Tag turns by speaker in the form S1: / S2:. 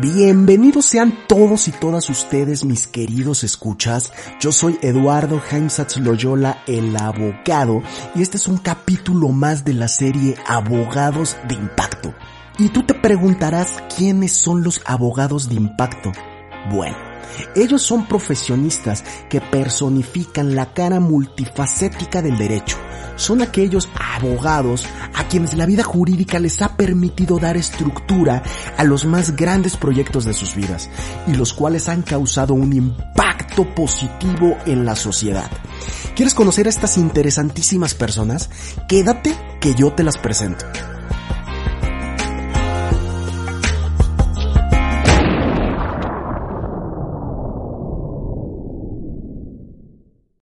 S1: Bienvenidos sean todos y todas ustedes, mis queridos escuchas. Yo soy Eduardo Heinzatz Loyola, el abogado, y este es un capítulo más de la serie Abogados de Impacto. Y tú te preguntarás quiénes son los abogados de impacto. Bueno, ellos son profesionistas que personifican la cara multifacética del derecho. Son aquellos abogados a quienes la vida jurídica les ha permitido dar estructura a los más grandes proyectos de sus vidas y los cuales han causado un impacto positivo en la sociedad. ¿Quieres conocer a estas interesantísimas personas? Quédate que yo te las presento.